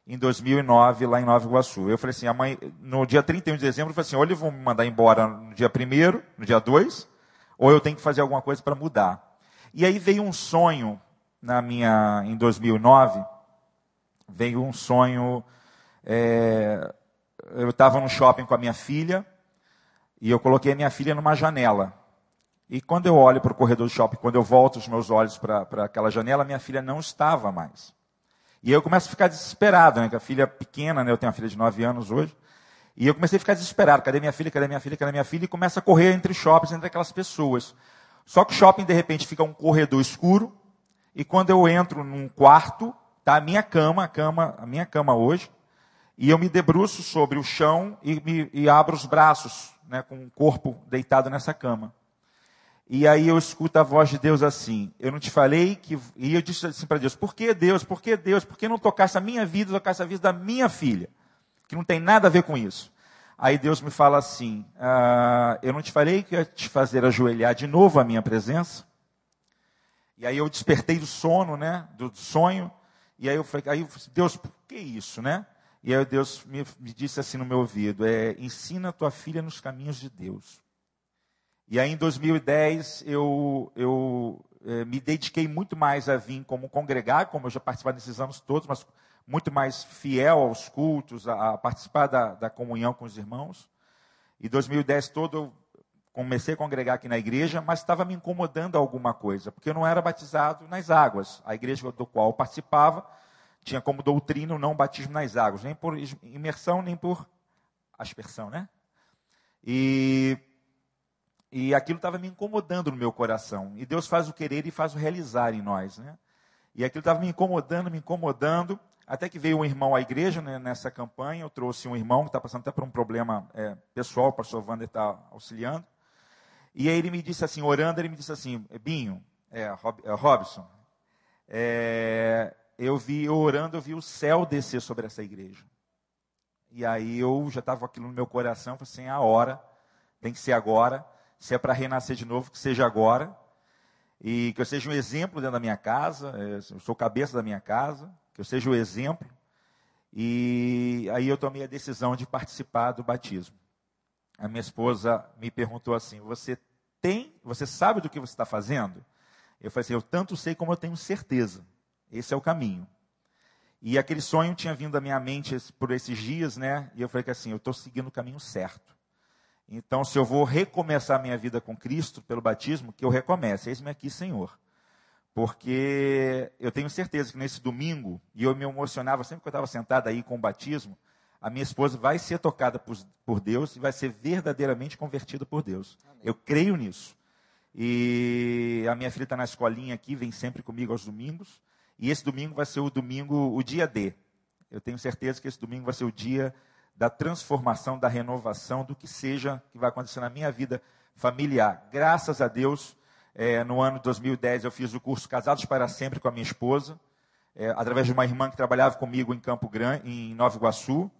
em 2009, lá em Nova Iguaçu. Eu falei assim, mãe, no dia 31 de dezembro, eu falei assim, ou eles vão me mandar embora no dia 1 no dia 2, ou eu tenho que fazer alguma coisa para mudar. E aí veio um sonho na minha, em 2009, veio um sonho, é, eu estava no shopping com a minha filha, e eu coloquei a minha filha numa janela. E quando eu olho para o corredor do shopping, quando eu volto os meus olhos para aquela janela, minha filha não estava mais. E eu começo a ficar desesperado, né? Com a filha pequena, né? Eu tenho uma filha de 9 anos hoje. E eu comecei a ficar desesperado. Cadê minha filha? Cadê minha filha? Cadê minha filha? E começa a correr entre shoppings, entre aquelas pessoas. Só que o shopping, de repente, fica um corredor escuro. E quando eu entro num quarto, tá a minha cama, a cama, a minha cama hoje. E eu me debruço sobre o chão e, me, e abro os braços, né? Com o corpo deitado nessa cama. E aí eu escuto a voz de Deus assim: Eu não te falei que. E eu disse assim para Deus: Por que Deus? Por que Deus? Por que não tocasse a minha vida, tocasse a vida da minha filha? Que não tem nada a ver com isso. Aí Deus me fala assim: ah, Eu não te falei que ia te fazer ajoelhar de novo a minha presença? E aí eu despertei do sono, né? Do sonho. E aí eu falei: aí, Deus, por que isso, né? E aí Deus me, me disse assim no meu ouvido: é, Ensina tua filha nos caminhos de Deus. E aí em 2010 eu, eu eh, me dediquei muito mais a vir como congregar, como eu já participava nesses anos todos, mas muito mais fiel aos cultos, a, a participar da, da, comunhão com os irmãos. E 2010 todo eu comecei a congregar aqui na igreja, mas estava me incomodando alguma coisa, porque eu não era batizado nas águas. A igreja do qual eu participava tinha como doutrina o não batismo nas águas, nem por imersão, nem por aspersão, né? E e aquilo estava me incomodando no meu coração. E Deus faz o querer e faz o realizar em nós. Né? E aquilo estava me incomodando, me incomodando, até que veio um irmão à igreja né, nessa campanha. Eu trouxe um irmão que está passando até por um problema é, pessoal, o pastor Wander está auxiliando. E aí ele me disse assim, orando, ele me disse assim, Binho, é, Rob, é, Robson, é, eu vi, orando, eu vi o céu descer sobre essa igreja. E aí eu já estava aquilo no meu coração, falei assim, é a hora, tem que ser agora se é para renascer de novo, que seja agora. E que eu seja um exemplo dentro da minha casa, é, eu sou cabeça da minha casa, que eu seja o um exemplo. E aí eu tomei a decisão de participar do batismo. A minha esposa me perguntou assim: Você tem, você sabe do que você está fazendo? Eu falei assim: Eu tanto sei como eu tenho certeza. Esse é o caminho. E aquele sonho tinha vindo à minha mente por esses dias, né? E eu falei que assim, eu estou seguindo o caminho certo. Então, se eu vou recomeçar minha vida com Cristo pelo batismo, que eu recomece. Eis-me aqui, Senhor. Porque eu tenho certeza que nesse domingo, e eu me emocionava sempre que eu estava sentado aí com o batismo, a minha esposa vai ser tocada por, por Deus e vai ser verdadeiramente convertida por Deus. Amém. Eu creio nisso. E a minha filha está na escolinha aqui, vem sempre comigo aos domingos. E esse domingo vai ser o domingo, o dia D. Eu tenho certeza que esse domingo vai ser o dia da transformação, da renovação, do que seja que vai acontecer na minha vida familiar. Graças a Deus, é, no ano de 2010 eu fiz o curso Casados para Sempre com a minha esposa, é, através de uma irmã que trabalhava comigo em Campo Grande, em Nova Iguaçu.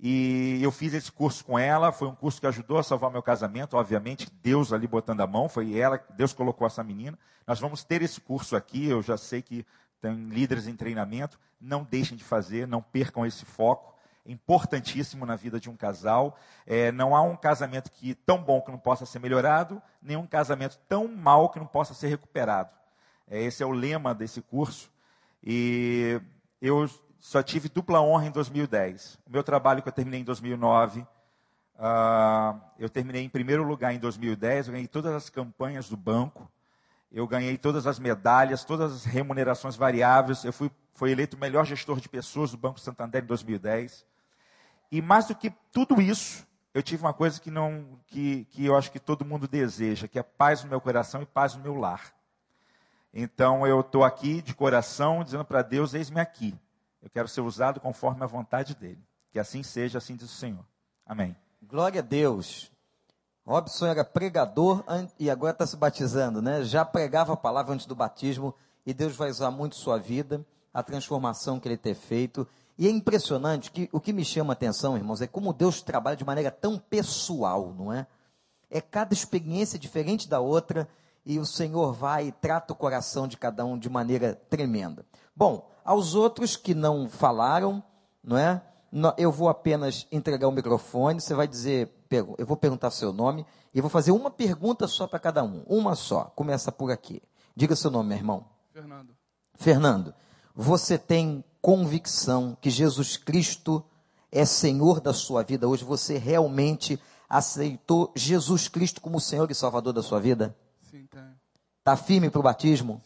E eu fiz esse curso com ela, foi um curso que ajudou a salvar meu casamento, obviamente, Deus ali botando a mão, foi ela, Deus colocou essa menina. Nós vamos ter esse curso aqui, eu já sei que tem líderes em treinamento, não deixem de fazer, não percam esse foco, é importantíssimo na vida de um casal. É, não há um casamento que tão bom que não possa ser melhorado, nem um casamento tão mal que não possa ser recuperado. É, esse é o lema desse curso. E eu só tive dupla honra em 2010. O meu trabalho que eu terminei em 2009, uh, ah, eu terminei em primeiro lugar em 2010, eu ganhei todas as campanhas do banco, eu ganhei todas as medalhas, todas as remunerações variáveis, eu fui, fui eleito o melhor gestor de pessoas do Banco Santander em 2010. E mais do que tudo isso, eu tive uma coisa que, não, que, que eu acho que todo mundo deseja, que é paz no meu coração e paz no meu lar. Então eu estou aqui de coração dizendo para Deus: eis-me aqui. Eu quero ser usado conforme a vontade dele. Que assim seja, assim diz o Senhor. Amém. Glória a Deus. Robson era pregador e agora está se batizando, né? Já pregava a palavra antes do batismo e Deus vai usar muito sua vida, a transformação que ele ter feito. E é impressionante que o que me chama a atenção, irmãos, é como Deus trabalha de maneira tão pessoal, não é? É cada experiência diferente da outra e o Senhor vai e trata o coração de cada um de maneira tremenda. Bom, aos outros que não falaram, não é? Eu vou apenas entregar o microfone, você vai dizer, eu vou perguntar seu nome e vou fazer uma pergunta só para cada um, uma só. Começa por aqui. Diga seu nome, meu irmão. Fernando. Fernando, você tem convicção que Jesus Cristo é Senhor da sua vida hoje? Você realmente aceitou Jesus Cristo como Senhor e Salvador da sua vida? Sim. Está firme para o batismo?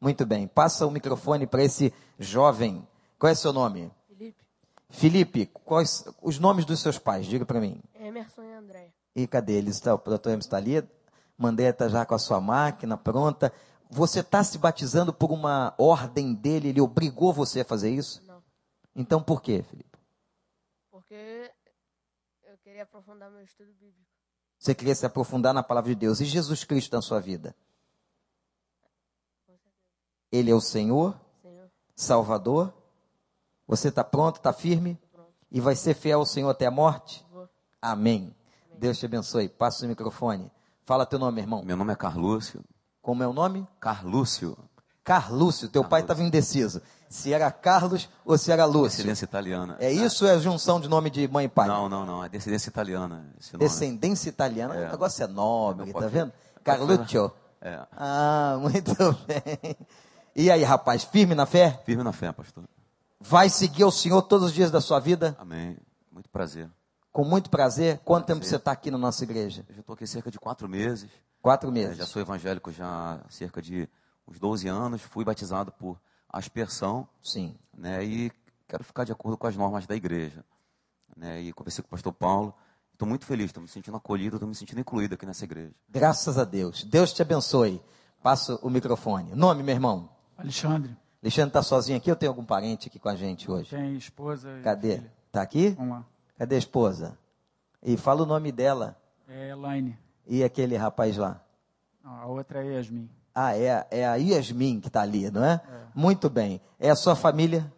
Muito bem. Passa o microfone para esse jovem. Qual é seu nome? Felipe. Felipe, quais os nomes dos seus pais? Diga para mim. Emerson e André. E cadê eles? Está, o doutor Emerson está ali. Mandei está já com a sua máquina pronta. Você está se batizando por uma ordem dele? Ele obrigou você a fazer isso? Não. Então por quê, Felipe? Porque eu queria aprofundar meu estudo bíblico. Você queria se aprofundar na palavra de Deus. E Jesus Cristo na sua vida? Ele é o Senhor, Senhor. Salvador. Você está pronto, está firme? Pronto. E vai ser fiel ao Senhor até a morte? Amém. Deus te abençoe. Passa o microfone. Fala teu nome, irmão. Meu nome é Carlúcio. Como é o nome? Carlúcio. Carlúcio. Teu Carlúcio. pai estava indeciso. Se era Carlos ou se era Lúcio. Descendência italiana. É isso ou é junção de nome de mãe e pai? Não, não, não. É descendência italiana. Descendência italiana? É. O negócio é nobre, tá vendo? Carluccio. É. Ah, muito bem. E aí, rapaz, firme na fé? Firme na fé, pastor. Vai seguir o Senhor todos os dias da sua vida? Amém. Muito prazer. Com muito prazer. Quanto prazer. tempo você está aqui na nossa igreja? Eu já estou aqui cerca de quatro meses. Quatro meses. É, já sou evangélico já há cerca de uns 12 anos. Fui batizado por aspersão. Sim. Né, e quero ficar de acordo com as normas da igreja. Né, e conversei com o pastor Paulo. Estou muito feliz, estou me sentindo acolhido, estou me sentindo incluído aqui nessa igreja. Graças a Deus. Deus te abençoe. Passo o microfone. Nome, meu irmão? Alexandre. Alexandre está sozinho aqui ou tem algum parente aqui com a gente hoje? Tem esposa e Cadê? Filha. Tá aqui? Vamos lá. Cadê a esposa? E fala o nome dela. É Elaine. E aquele rapaz lá? Não, a outra é Yasmin. Ah, é, é a Yasmin que está ali, não é? é? Muito bem. É a sua família?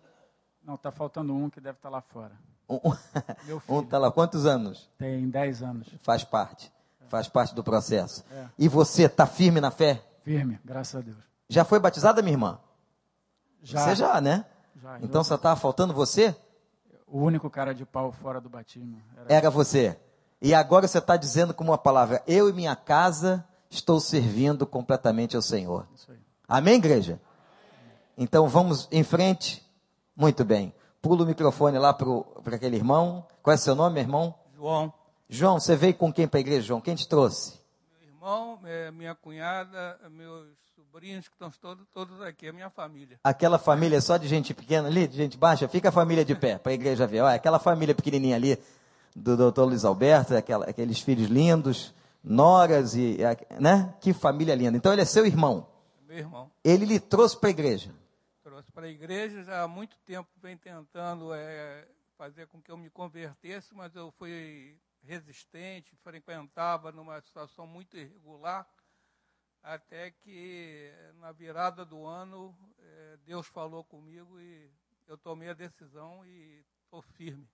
Não, está faltando um que deve estar tá lá fora. Um, filho. Um está lá. Quantos anos? Tem 10 anos. Faz parte. É. Faz parte do processo. É. E você está firme na fé? Firme, graças a Deus. Já foi batizada, minha irmã? Já. Você já, né? Já. Então só estava faltando você? O único cara de pau fora do batismo. Era, era você. E agora você está dizendo com uma palavra: Eu e minha casa estou servindo completamente ao Senhor. Amém, igreja? Então vamos em frente. Muito bem. Pula o microfone lá para aquele irmão. Qual é seu nome, meu irmão? João, João, você veio com quem para a igreja, João? Quem te trouxe? meu irmão, eh, minha cunhada, meus sobrinhos que estão todos, todos aqui, a minha família. Aquela família só de gente pequena ali, de gente baixa, fica a família de pé, para a igreja ver. Olha, aquela família pequenininha ali, do doutor Luiz Alberto, aquela- aqueles filhos lindos, noras e, né? Que família linda. Então ele é seu irmão. Meu irmão. Ele lhe trouxe para a igreja. Trouxe para a igreja, já há muito tempo vem tentando eh, fazer com que eu me convertesse, mas eu fui resistente, frequentava numa situação muito irregular, até que na virada do ano eh, Deus falou comigo e eu tomei a decisão e estou firme.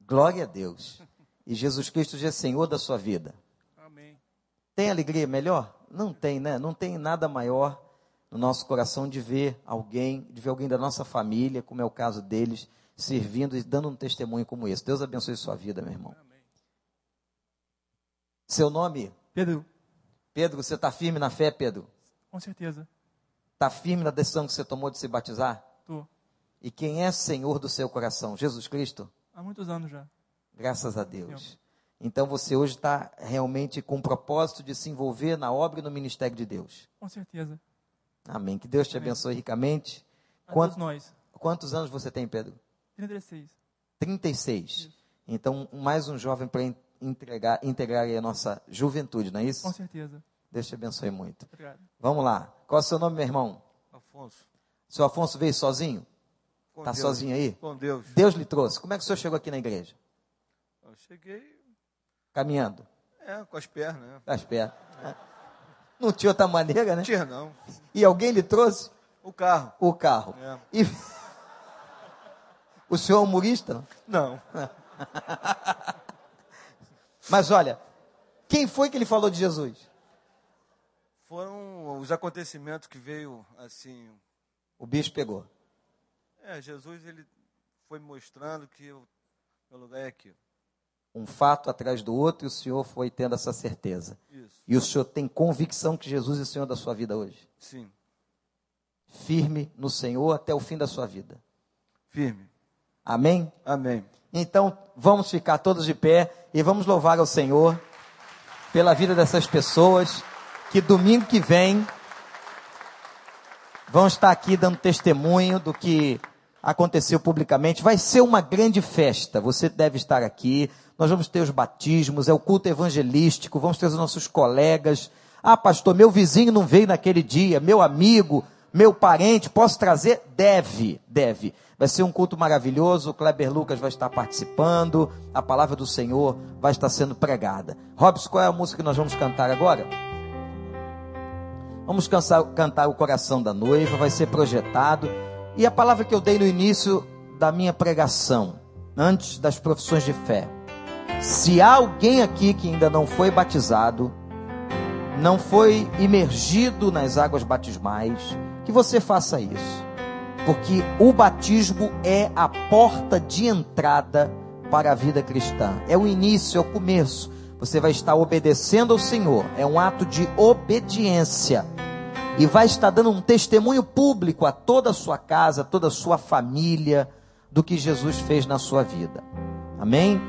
Glória a Deus. E Jesus Cristo já é Senhor da sua vida. Amém. Tem alegria melhor? Não tem, né? Não tem nada maior no nosso coração de ver alguém, de ver alguém da nossa família, como é o caso deles, servindo e dando um testemunho como esse. Deus abençoe sua vida, meu irmão. Amém. Seu nome? Pedro, Pedro, você está firme na fé, Pedro? com certeza. Está firme na decisão que você tomou de se batizar? Tô. E quem é Senhor do seu coração? Jesus Cristo? Há muitos anos já. Graças a Deus. Então você hoje está realmente com o propósito de se envolver na obra e no ministério de Deus. Com certeza. Amém. Que Deus te Amém. abençoe ricamente. A Quanto- todos nós. Quantos anos você tem, Pedro? 36. 36. Então, mais um jovem para entregar, integrar aí a nossa juventude, não é isso? Com certeza. Deus te abençoe muito. Obrigado. Vamos lá. Qual é o seu nome, meu irmão? Afonso. Seu Afonso veio sozinho? Está sozinho aí? Com Deus. Deus lhe trouxe. Como é que o senhor chegou aqui na igreja? Eu cheguei, Caminhando. é, com as pernas, né? Das pernas. Não tinha outra maneira, né? Não tinha, não. E alguém lhe trouxe O carro. o carro. É. E o senhor é humorista? não? Não. Mas olha, quem foi que ele falou de Jesus? Foram os acontecimentos que veio, assim... O bicho pegou. É, Jesus, ele foi mostrando que o meu lugar é aqui. Um fato atrás do outro e o senhor foi tendo essa certeza. Isso. E o senhor tem convicção que Jesus é o Senhor da sua vida hoje? Sim. Firme no Senhor até o fim da sua vida. Firme. Amém? Amém. Então, vamos ficar todos de pé e vamos louvar ao Senhor pela vida dessas pessoas que domingo que vem vão estar aqui dando testemunho do que aconteceu publicamente. Vai ser uma grande festa. Você deve estar aqui. Nós vamos ter os batismos, é o culto evangelístico, vamos ter os nossos colegas. Ah, pastor, meu vizinho não veio naquele dia, meu amigo, meu parente, posso trazer? Deve, deve. Vai ser um culto maravilhoso, o Kleber Lucas vai estar participando, a palavra do Senhor vai estar sendo pregada. Robson, qual é a música que nós vamos cantar agora? Vamos cansar- cantar o coração da noiva, vai ser projetado. E a palavra que eu dei no início da minha pregação, antes das profissões de fé. Se há alguém aqui que ainda não foi batizado, não foi imergido nas águas batismais, que você faça isso. Porque o batismo é a porta de entrada para a vida cristã. É o início, é o começo. Você vai estar obedecendo ao Senhor. É um ato de obediência. E vai estar dando um testemunho público a toda a sua casa, toda a sua família, do que Jesus fez na sua vida. Amém?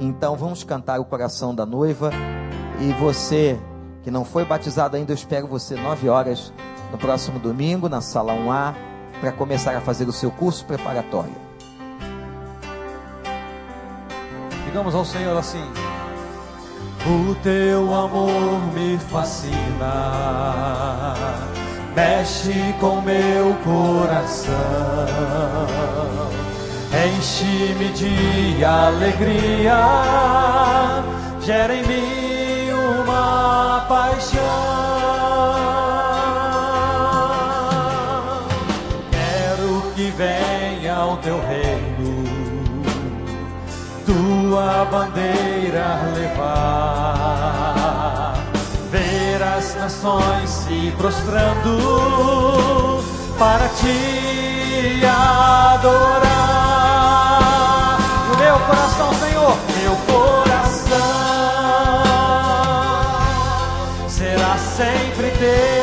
Então vamos cantar o coração da noiva. E você que não foi batizado ainda, eu espero você nove horas no próximo domingo, na sala 1A, para começar a fazer o seu curso preparatório. Digamos ao Senhor assim. O teu amor me fascina, mexe com meu coração, enche-me de alegria, gera em mim uma paixão. Quero que venha o teu reino tua bandeira levar, ver as nações se prostrando para te adorar. O meu coração, Senhor, meu coração será sempre teu.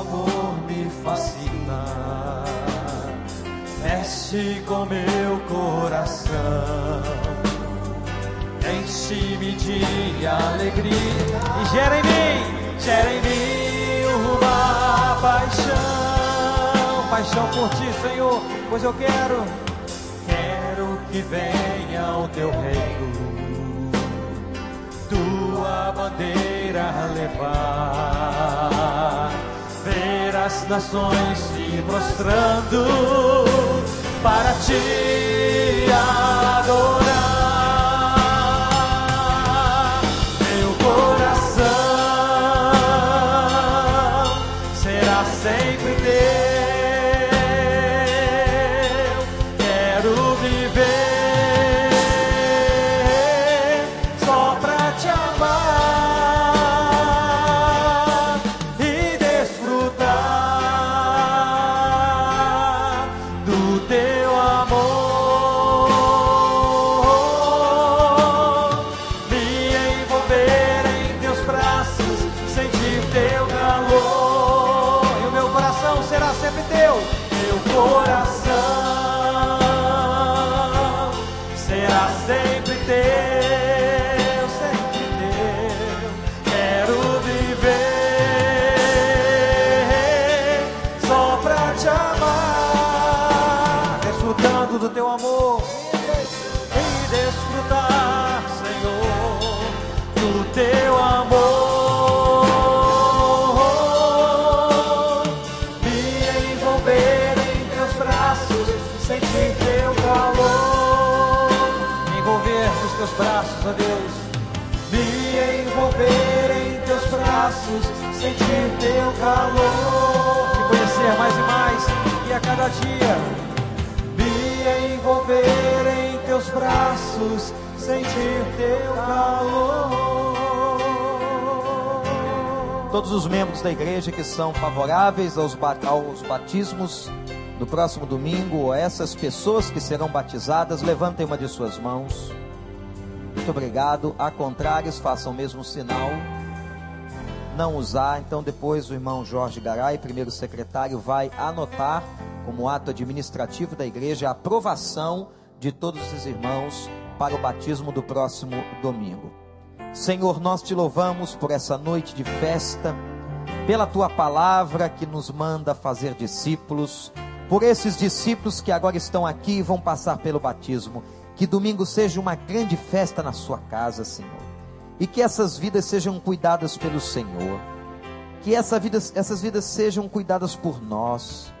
Amor me fascina, mexe com meu coração, enche-me de alegria. E gera em mim, gera em mim uma paixão, paixão por ti, Senhor, pois eu quero, quero que venha o teu reino. Tua bandeira levar, ver as nações se prostrando para te ó Deus. Me envolver em teus braços, sentir teu calor. Te conhecer mais e mais, e a cada dia me envolver em teus braços, sentir teu calor. Todos os membros da igreja que são favoráveis aos, aos batismos no próximo domingo, essas pessoas que serão batizadas, levantem uma de suas mãos. Muito obrigado. A contrários, façam o mesmo sinal. Não usar, então depois o irmão Jorge Garay, primeiro secretário, vai anotar como ato administrativo da igreja a aprovação de todos esses irmãos para o batismo do próximo domingo. Senhor, nós te louvamos por essa noite de festa, pela tua palavra que nos manda fazer discípulos, por esses discípulos que agora estão aqui e vão passar pelo batismo. Que domingo seja uma grande festa na sua casa, Senhor. E que essas vidas sejam cuidadas pelo Senhor. Que essa vida, essas vidas sejam cuidadas por nós.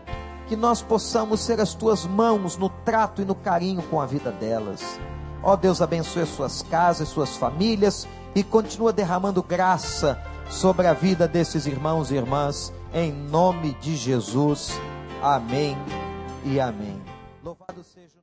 Que nós possamos ser as tuas mãos no trato e no carinho com a vida delas. Ó Deus, abençoe as suas casas, suas famílias e continua derramando graça sobre a vida desses irmãos e irmãs, em nome de Jesus. Amém e amém.